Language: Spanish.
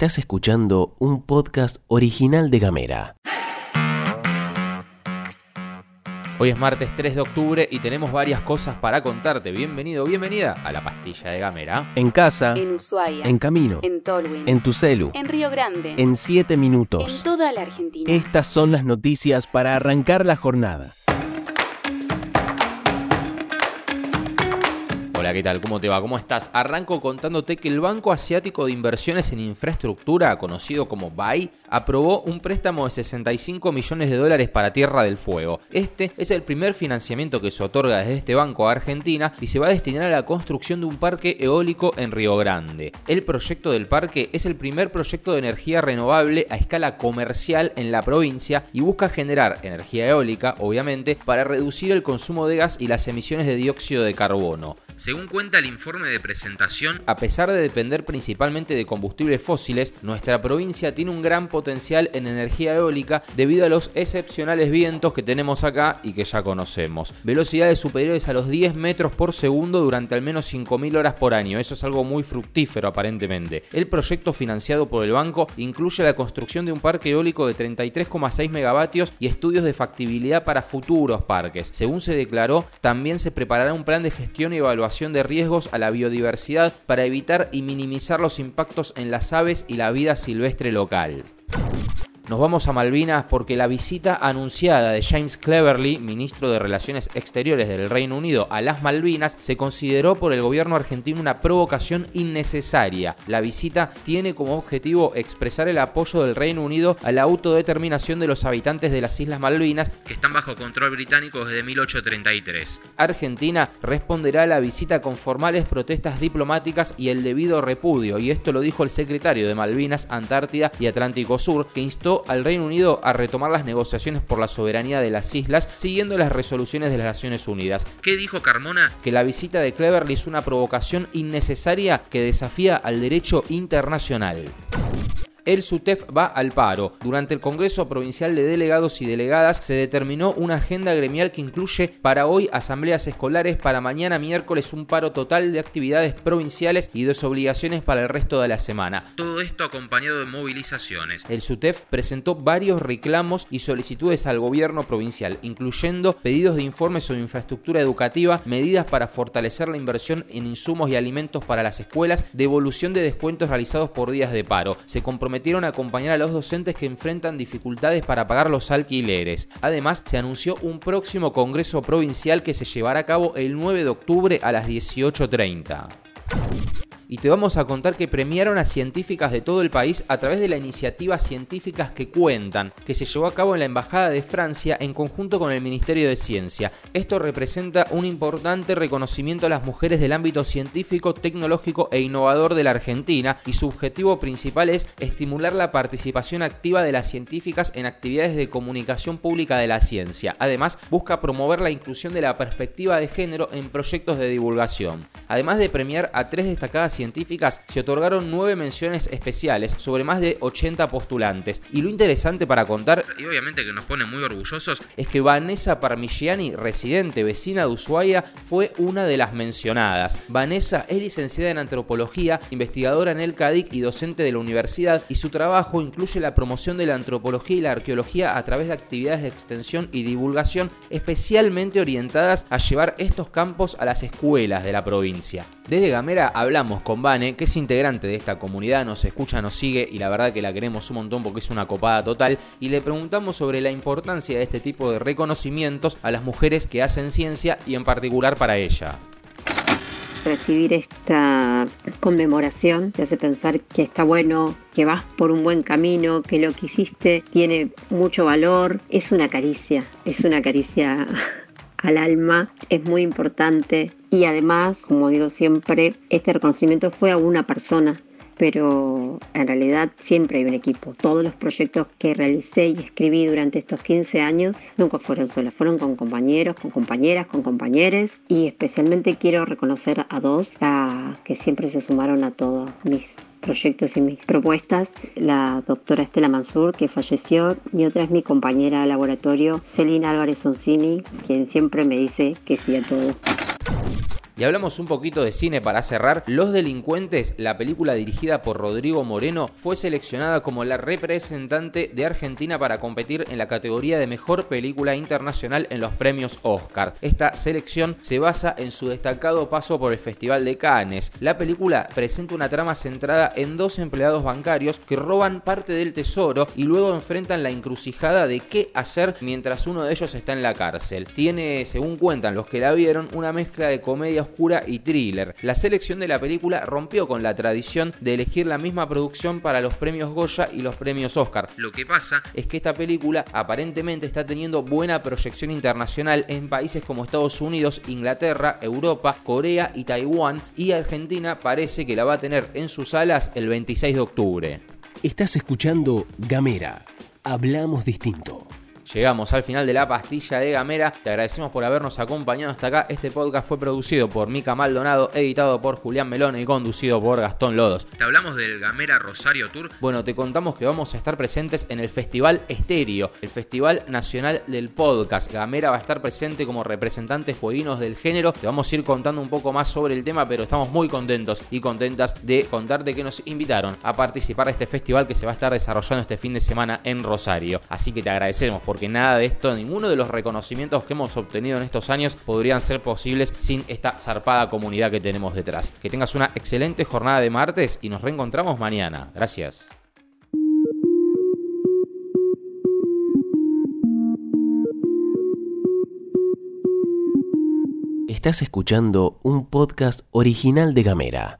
Estás escuchando un podcast original de Gamera. Hoy es martes 3 de octubre y tenemos varias cosas para contarte. Bienvenido, bienvenida a la pastilla de Gamera. En casa, En Ushuaia. en camino, En Tolwyn. en tu celu, En Río Grande. en 7 En minutos. toda la Argentina. Estas son las noticias para arrancar la jornada. Hola, ¿qué tal? ¿Cómo te va? ¿Cómo estás? Arranco contándote que el Banco Asiático de Inversiones en Infraestructura, conocido como BAI, aprobó un préstamo de 65 millones de dólares para Tierra del Fuego. Este es el primer financiamiento que se otorga desde este banco a Argentina y se va a destinar a la construcción de un parque eólico en Río Grande. El proyecto del parque es el primer proyecto de energía renovable a escala comercial en la provincia y busca generar energía eólica, obviamente, para reducir el consumo de gas y las emisiones de dióxido de carbono. Según cuenta el informe de presentación, a pesar de depender principalmente de combustibles fósiles, nuestra provincia tiene un gran potencial en energía eólica debido a los excepcionales vientos que tenemos acá y que ya conocemos. Velocidades superiores a los 10 metros por segundo durante al menos 5.000 horas por año. Eso es algo muy fructífero aparentemente. El proyecto financiado por el banco incluye la construcción de un parque eólico de 33,6 megavatios y estudios de factibilidad para futuros parques. Según se declaró, también se preparará un plan de gestión y evaluación de riesgos a la biodiversidad para evitar y minimizar los impactos en las aves y la vida silvestre local. Nos vamos a Malvinas porque la visita anunciada de James Cleverly, ministro de Relaciones Exteriores del Reino Unido, a las Malvinas se consideró por el gobierno argentino una provocación innecesaria. La visita tiene como objetivo expresar el apoyo del Reino Unido a la autodeterminación de los habitantes de las Islas Malvinas que están bajo control británico desde 1833. Argentina responderá a la visita con formales protestas diplomáticas y el debido repudio, y esto lo dijo el secretario de Malvinas, Antártida y Atlántico Sur, que instó al Reino Unido a retomar las negociaciones por la soberanía de las islas siguiendo las resoluciones de las Naciones Unidas. ¿Qué dijo Carmona? Que la visita de Cleverly es una provocación innecesaria que desafía al derecho internacional. El SUTEF va al paro. Durante el Congreso Provincial de Delegados y Delegadas se determinó una agenda gremial que incluye para hoy asambleas escolares, para mañana miércoles un paro total de actividades provinciales y desobligaciones para el resto de la semana. Todo esto acompañado de movilizaciones. El SUTEF presentó varios reclamos y solicitudes al gobierno provincial, incluyendo pedidos de informes sobre infraestructura educativa, medidas para fortalecer la inversión en insumos y alimentos para las escuelas, devolución de descuentos realizados por días de paro. Se comprometieron a acompañar a los docentes que enfrentan dificultades para pagar los alquileres. Además, se anunció un próximo Congreso Provincial que se llevará a cabo el 9 de octubre a las 18.30 y te vamos a contar que premiaron a científicas de todo el país a través de la iniciativa Científicas que Cuentan, que se llevó a cabo en la Embajada de Francia en conjunto con el Ministerio de Ciencia. Esto representa un importante reconocimiento a las mujeres del ámbito científico, tecnológico e innovador de la Argentina y su objetivo principal es estimular la participación activa de las científicas en actividades de comunicación pública de la ciencia. Además, busca promover la inclusión de la perspectiva de género en proyectos de divulgación. Además de premiar a tres destacadas científicas, se otorgaron nueve menciones especiales sobre más de 80 postulantes. Y lo interesante para contar, y obviamente que nos pone muy orgullosos, es que Vanessa Parmigiani, residente vecina de Ushuaia, fue una de las mencionadas. Vanessa es licenciada en antropología, investigadora en el CADIC y docente de la universidad, y su trabajo incluye la promoción de la antropología y la arqueología a través de actividades de extensión y divulgación especialmente orientadas a llevar estos campos a las escuelas de la provincia. Desde Gamera hablamos con Vane, que es integrante de esta comunidad, nos escucha, nos sigue y la verdad que la queremos un montón porque es una copada total. Y le preguntamos sobre la importancia de este tipo de reconocimientos a las mujeres que hacen ciencia y en particular para ella. recibir esta conmemoración te hace pensar que está bueno, que vas por un buen camino, que lo que hiciste tiene mucho valor. Es una caricia, es una caricia al alma, es muy importante y además, como digo siempre, este reconocimiento fue a una persona, pero en realidad siempre hay un equipo. Todos los proyectos que realicé y escribí durante estos 15 años nunca fueron solos, fueron con compañeros, con compañeras, con compañeros y especialmente quiero reconocer a dos a, que siempre se sumaron a todos mis proyectos y mis propuestas, la doctora Estela Mansur, que falleció, y otra es mi compañera de laboratorio, Celina Álvarez Oncini, quien siempre me dice que sí a todo. Y hablamos un poquito de cine para cerrar. Los Delincuentes, la película dirigida por Rodrigo Moreno, fue seleccionada como la representante de Argentina para competir en la categoría de mejor película internacional en los premios Oscar. Esta selección se basa en su destacado paso por el Festival de Cannes. La película presenta una trama centrada en dos empleados bancarios que roban parte del tesoro y luego enfrentan la encrucijada de qué hacer mientras uno de ellos está en la cárcel. Tiene, según cuentan los que la vieron, una mezcla de comedia oscura y thriller. La selección de la película rompió con la tradición de elegir la misma producción para los premios Goya y los premios Oscar. Lo que pasa es que esta película aparentemente está teniendo buena proyección internacional en países como Estados Unidos, Inglaterra, Europa, Corea y Taiwán y Argentina parece que la va a tener en sus salas el 26 de octubre. Estás escuchando Gamera. Hablamos distinto. Llegamos al final de la pastilla de Gamera. Te agradecemos por habernos acompañado hasta acá. Este podcast fue producido por Mica Maldonado, editado por Julián Melón y conducido por Gastón Lodos. Te hablamos del Gamera Rosario Tour. Bueno, te contamos que vamos a estar presentes en el Festival Estéreo, el Festival Nacional del Podcast. Gamera va a estar presente como representantes fueguinos del género. Te vamos a ir contando un poco más sobre el tema, pero estamos muy contentos y contentas de contarte que nos invitaron a participar de este festival que se va a estar desarrollando este fin de semana en Rosario. Así que te agradecemos por que nada de esto, ninguno de los reconocimientos que hemos obtenido en estos años podrían ser posibles sin esta zarpada comunidad que tenemos detrás. Que tengas una excelente jornada de martes y nos reencontramos mañana. Gracias. Estás escuchando un podcast original de Gamera.